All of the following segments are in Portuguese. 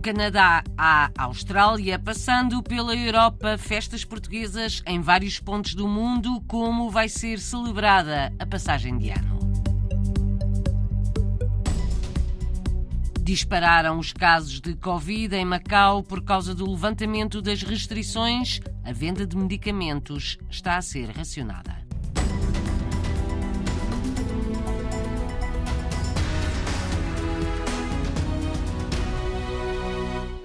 Canadá à Austrália, passando pela Europa, festas portuguesas em vários pontos do mundo, como vai ser celebrada a passagem de ano. Dispararam os casos de Covid em Macau por causa do levantamento das restrições. A venda de medicamentos está a ser racionada.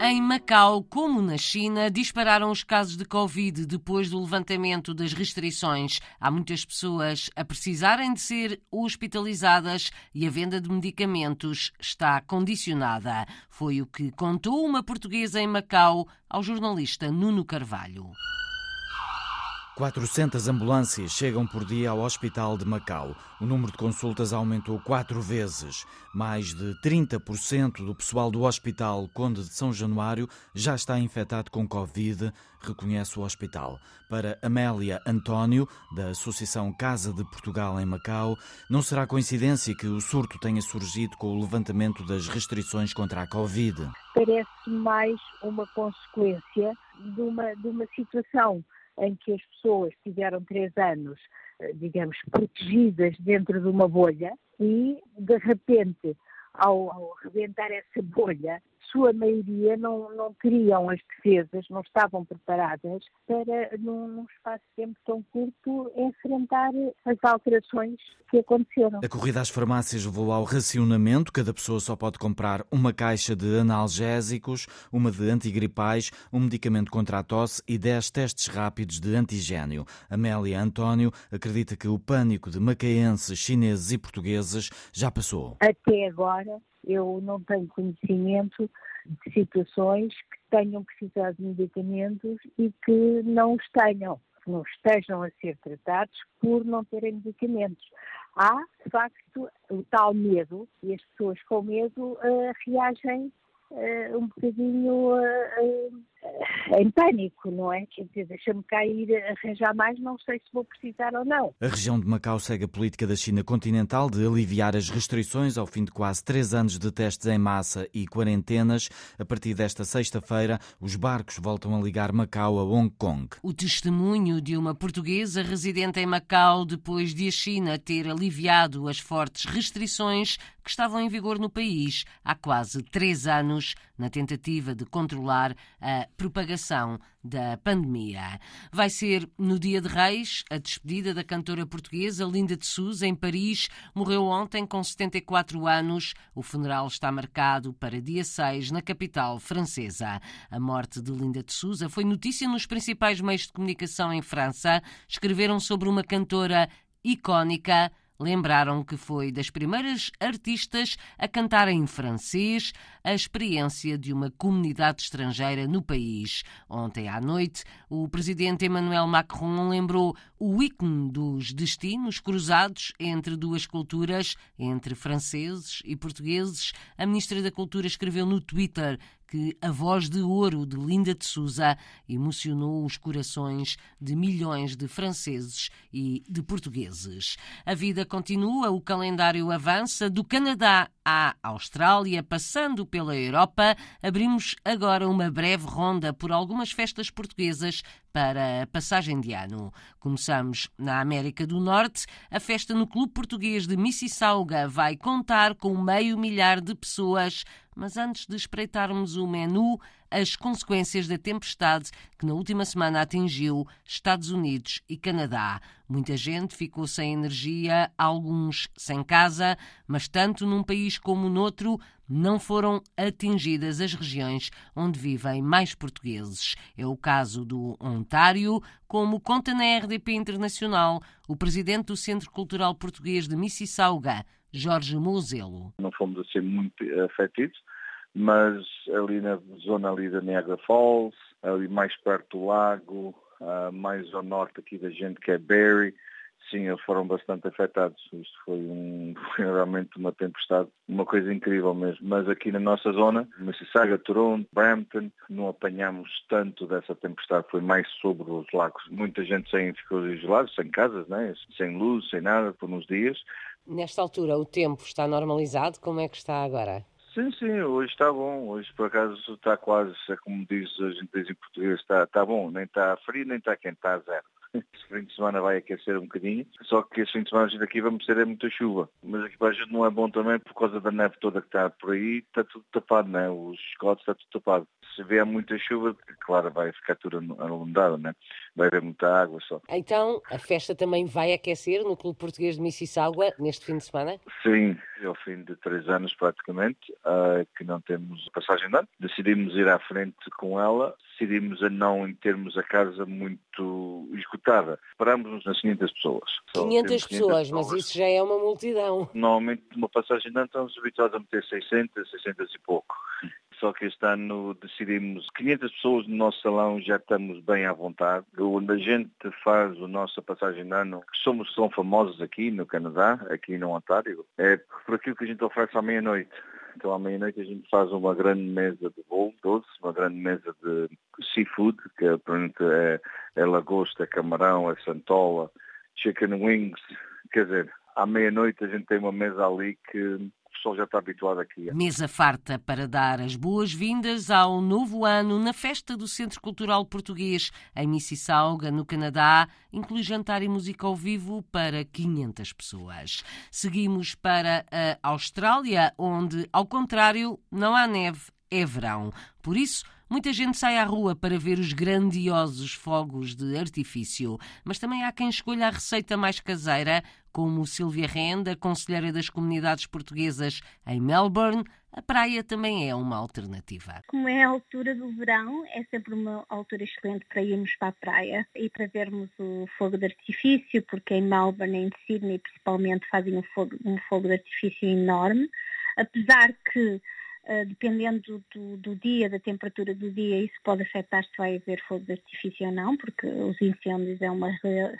Em Macau, como na China, dispararam os casos de Covid depois do levantamento das restrições. Há muitas pessoas a precisarem de ser hospitalizadas e a venda de medicamentos está condicionada. Foi o que contou uma portuguesa em Macau ao jornalista Nuno Carvalho. 400 ambulâncias chegam por dia ao Hospital de Macau. O número de consultas aumentou quatro vezes. Mais de 30% do pessoal do Hospital Conde de São Januário já está infectado com Covid, reconhece o hospital. Para Amélia António, da Associação Casa de Portugal em Macau, não será coincidência que o surto tenha surgido com o levantamento das restrições contra a Covid. Parece mais uma consequência de uma, de uma situação em que as pessoas tiveram três anos, eh, digamos, protegidas dentro de uma bolha e, de repente, ao, ao rebentar essa bolha, sua maioria não, não teriam as defesas, não estavam preparadas para, num, num, espaço de tempo tão curto, enfrentar as alterações que aconteceram. A corrida às farmácias levou ao racionamento. Cada pessoa só pode comprar uma caixa de analgésicos, uma de antigripais, um medicamento contra a tosse e 10 testes rápidos de antigênio. Amélia António acredita que o pânico de macaenses, chineses e portugueses já passou. Até agora, eu não tenho conhecimento de situações que tenham precisado de medicamentos e que não os tenham, que não estejam a ser tratados por não terem medicamentos. Há, de facto, o tal medo e as pessoas com medo uh, reagem uh, um bocadinho uh, em pânico, não é? Quer dizer, deixa-me cair, arranjar mais, não sei se vou precisar ou não. A região de Macau segue a política da China continental de aliviar as restrições ao fim de quase três anos de testes em massa e quarentenas. A partir desta sexta-feira, os barcos voltam a ligar Macau a Hong Kong. O testemunho de uma portuguesa residente em Macau depois de a China ter aliviado as fortes restrições que estavam em vigor no país há quase três anos, na tentativa de controlar a propagação da pandemia. Vai ser no Dia de Reis a despedida da cantora portuguesa Linda de Souza em Paris. Morreu ontem com 74 anos. O funeral está marcado para dia 6 na capital francesa. A morte de Linda de Souza foi notícia nos principais meios de comunicação em França. Escreveram sobre uma cantora icónica lembraram que foi das primeiras artistas a cantar em francês a experiência de uma comunidade estrangeira no país. Ontem à noite, o presidente Emmanuel Macron lembrou o ícone dos destinos cruzados entre duas culturas, entre franceses e portugueses. A ministra da Cultura escreveu no Twitter que a voz de ouro de Linda de Souza emocionou os corações de milhões de franceses e de portugueses. A vida continua, o calendário avança do Canadá à Austrália, passando pela Europa. Abrimos agora uma breve ronda por algumas festas portuguesas para a passagem de ano. Começamos na América do Norte. A festa no Clube Português de Mississauga vai contar com meio milhar de pessoas mas antes de espreitarmos o menu, as consequências da tempestade que na última semana atingiu Estados Unidos e Canadá. Muita gente ficou sem energia, alguns sem casa, mas tanto num país como noutro não foram atingidas as regiões onde vivem mais portugueses. É o caso do Ontário, como conta na RDP Internacional o presidente do Centro Cultural Português de Mississauga, Jorge Mozelo. Não fomos a ser muito afetidos, mas ali na zona ali da Niagara Falls, ali mais perto do lago, uh, mais ao norte aqui da gente que é Barrie, sim, eles foram bastante afetados. Isto foi, um, foi realmente uma tempestade, uma coisa incrível mesmo. Mas aqui na nossa zona, Mississauga, Toronto, Brampton, não apanhamos tanto dessa tempestade, foi mais sobre os lagos. Muita gente sem, ficou isolada, sem casas, né? sem luz, sem nada, por uns dias. Nesta altura o tempo está normalizado, como é que está agora? Sim, sim, hoje está bom. Hoje, por acaso, está quase, como diz a gente diz em português, está, está bom. Nem está frio, nem está quente, está a zero. Este fim de semana vai aquecer um bocadinho, só que este fim de semana aqui vamos ter é muita chuva. Mas aqui para a gente não é bom também por causa da neve toda que está por aí, está tudo tapado, né? Os escotes está tudo tapado. Se vier muita chuva, claro, vai ficar tudo alongado, né? Vai haver muita água só. Então, a festa também vai aquecer no Clube Português de Mississauga neste fim de semana? Sim, é ao fim de três anos praticamente, uh, que não temos passagem de ano. Decidimos ir à frente com ela, decidimos a não termos a casa muito esgotada. Parámos-nos nas 500 pessoas. 500 pessoas, mas isso já é uma multidão. Normalmente, numa passagem de ano, estamos habituados a meter 600, 600 e pouco. Só que este ano decidimos 500 pessoas no nosso salão, já estamos bem à vontade. Onde a gente faz a nossa passagem de ano, que somos tão famosos aqui no Canadá, aqui no Ontário, é por aquilo que a gente oferece à meia-noite. Então à meia-noite a gente faz uma grande mesa de bolo doce, uma grande mesa de seafood, que é, é lagosta, é camarão, é santola, chicken wings. Quer dizer, à meia-noite a gente tem uma mesa ali que pessoal já está habituado aqui. Mesa farta para dar as boas-vindas ao novo ano na festa do Centro Cultural Português em Mississauga, no Canadá, inclui jantar e música ao vivo para 500 pessoas. Seguimos para a Austrália, onde, ao contrário, não há neve, é verão. Por isso, Muita gente sai à rua para ver os grandiosos fogos de artifício, mas também há quem escolha a receita mais caseira, como Silvia Renda, conselheira das comunidades portuguesas em Melbourne. A praia também é uma alternativa. Como é a altura do verão, é sempre uma altura excelente para irmos para a praia e para vermos o fogo de artifício, porque em Melbourne e em Sydney principalmente fazem um fogo, um fogo de artifício enorme. Apesar que dependendo do, do, dia, da temperatura do dia, isso pode afetar se vai haver fogo de artifício ou não, porque os incêndios é uma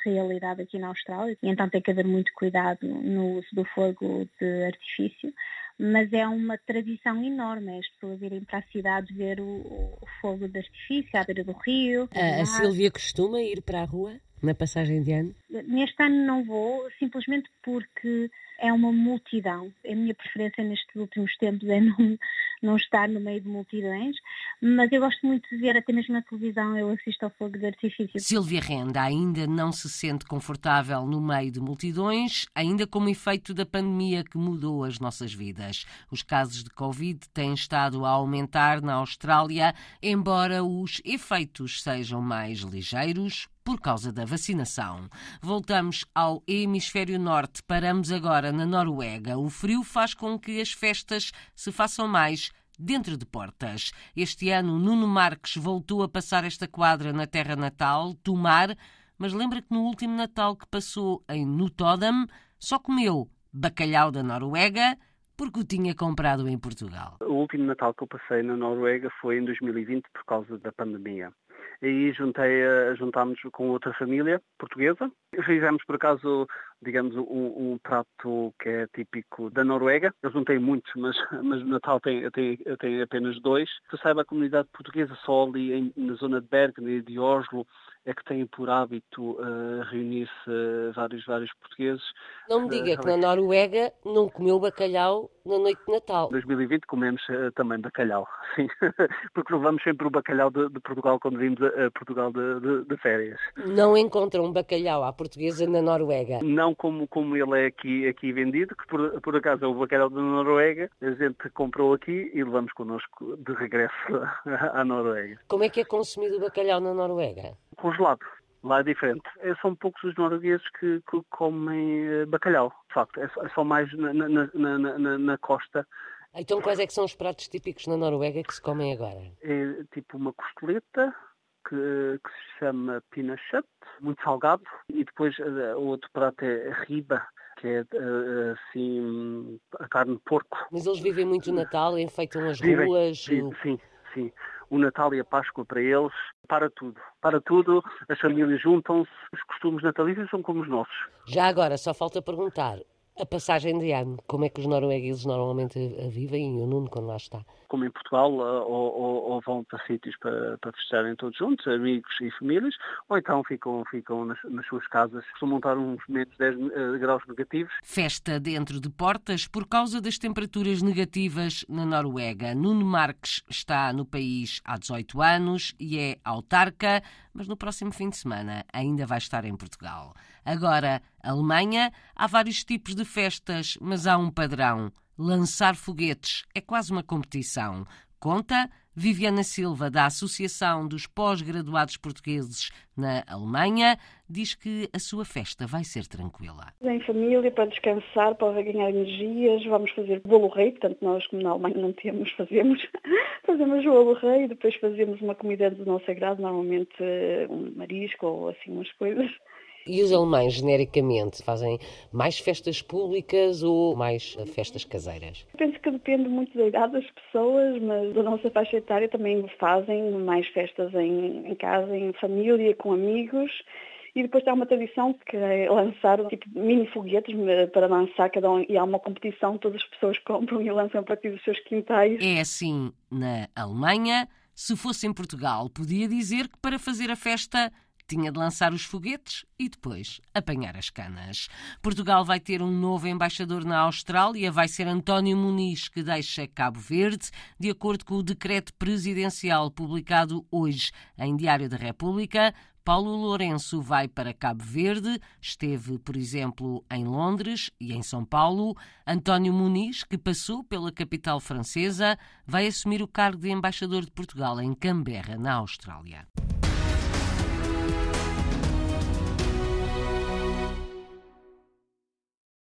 realidade aqui na Austrália, e então tem que haver muito cuidado no uso do fogo de artifício. Mas é uma tradição enorme, as pessoas irem para a cidade ver o, o fogo de artifício à beira do rio. A, a Silvia costuma ir para a rua na passagem de ano? Neste ano não vou, simplesmente porque é uma multidão. A minha preferência nestes últimos tempos é não, não estar no meio de multidões, mas eu gosto muito de ver, até mesmo na televisão, eu assisto ao fogo de artifício. Silvia Renda ainda não se sente confortável no meio de multidões, ainda como efeito da pandemia que mudou as nossas vidas. Os casos de Covid têm estado a aumentar na Austrália, embora os efeitos sejam mais ligeiros, por causa da vacinação. Voltamos ao hemisfério norte, paramos agora na Noruega. O frio faz com que as festas se façam mais dentro de portas. Este ano, Nuno Marques voltou a passar esta quadra na terra natal, Tomar, mas lembra que no último Natal que passou em Nutodam, só comeu bacalhau da Noruega, porque o tinha comprado em Portugal. O último Natal que eu passei na Noruega foi em 2020 por causa da pandemia aí juntei, juntámos com outra família portuguesa. Fizemos, por acaso, digamos, um, um, prato que é típico da Noruega. Eu juntei muitos, mas, mas no Natal tem, tem, tem apenas dois. Se saiba, a comunidade portuguesa só ali em, na zona de Bergen e de Oslo é que tem por hábito uh, reunir-se uh, vários, vários portugueses. Não me diga uh, que na Noruega não comeu bacalhau na noite de Natal. Em 2020 comemos também bacalhau, sim. Porque levamos sempre o bacalhau de, de Portugal quando vimos a, Portugal de, de, de, férias. Não encontram bacalhau à portuguesa na Noruega? Não como, como ele é aqui, aqui vendido, que por, por acaso é o bacalhau da Noruega, a gente comprou aqui e levamos connosco de regresso à Noruega. Como é que é consumido o bacalhau na Noruega? Congelado. Lá é diferente. É, são poucos os noruegueses que, que comem eh, bacalhau, de facto. É, é só mais na, na, na, na, costa. Então quais é que são os pratos típicos na Noruega que se comem agora? É tipo uma costeleta, que, que, se chama pinachet, muito salgado, e depois uh, o outro prato é riba, que é assim a carne de porco. Mas eles vivem muito o Natal, enfeitam as vivem, ruas? Sim, o... sim, sim o Natal e a Páscoa para eles, para tudo. Para tudo, as famílias juntam-se, os costumes natalícios são como os nossos. Já agora, só falta perguntar, A passagem de ano, como é que os noruegueses normalmente a vivem e o Nuno quando lá está? Como em Portugal, ou, ou, ou vão para sítios para, para festejarem todos juntos, amigos e famílias, ou então ficam, ficam nas, nas suas casas, costumam montar uns menos 10 uh, graus negativos. Festa dentro de portas por causa das temperaturas negativas na Noruega. Nuno Marques está no país há 18 anos e é autarca, mas no próximo fim de semana ainda vai estar em Portugal. Agora, Alemanha, há vários tipos de festas, mas há um padrão. Lançar foguetes é quase uma competição. Conta Viviana Silva, da Associação dos Pós-Graduados Portugueses na Alemanha, diz que a sua festa vai ser tranquila. Em família, para descansar, para ganhar energias, vamos fazer bolo rei, portanto nós como na Alemanha não temos, fazemos, fazemos bolo rei, depois fazemos uma comida do nosso agrado, normalmente eh, um marisco ou assim umas coisas. E os alemães, genericamente, fazem mais festas públicas ou mais festas caseiras? Penso que depende muito da idade das pessoas, mas a nossa faixa etária também fazem mais festas em, em casa, em família, com amigos. E depois há uma tradição que é lançar tipo mini foguetes eh, para lançar cada um. E há uma competição, todas as pessoas compram e lançam a partir dos seus quintais. É assim na Alemanha. Se fosse em Portugal, podia dizer que para fazer a festa tinha de lançar os foguetes e depois apanhar as canas. Portugal vai ter um novo embaixador na Austrália, vai ser António Muniz, que deixa Cabo Verde, de acordo com o decreto presidencial publicado hoje em Diário da República. Paulo Lourenço vai para Cabo Verde, esteve, por exemplo, em Londres e em São Paulo. António Muniz, que passou pela capital francesa, vai assumir o cargo de embaixador de Portugal em Canberra, na Austrália.